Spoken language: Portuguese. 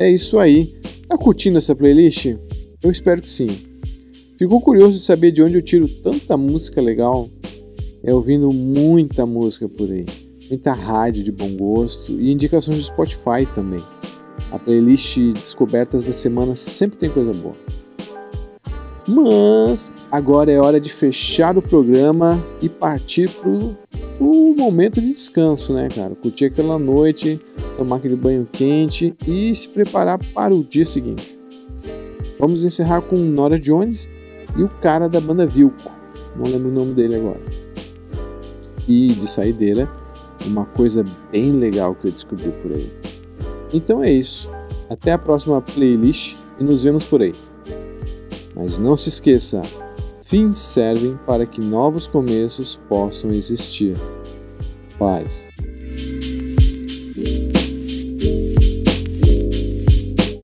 É isso aí. Tá curtindo essa playlist? Eu espero que sim. Ficou curioso de saber de onde eu tiro tanta música legal? É ouvindo muita música por aí, muita rádio de bom gosto e indicações do Spotify também. A playlist Descobertas da Semana sempre tem coisa boa. Mas agora é hora de fechar o programa e partir pro, pro momento de descanso, né, cara? Curtir aquela noite, tomar aquele banho quente e se preparar para o dia seguinte. Vamos encerrar com Nora Jones e o cara da banda Vilco. Não lembro o nome dele agora. E de saideira, uma coisa bem legal que eu descobri por aí. Então é isso. Até a próxima playlist e nos vemos por aí. Mas não se esqueça, fins servem para que novos começos possam existir. Paz.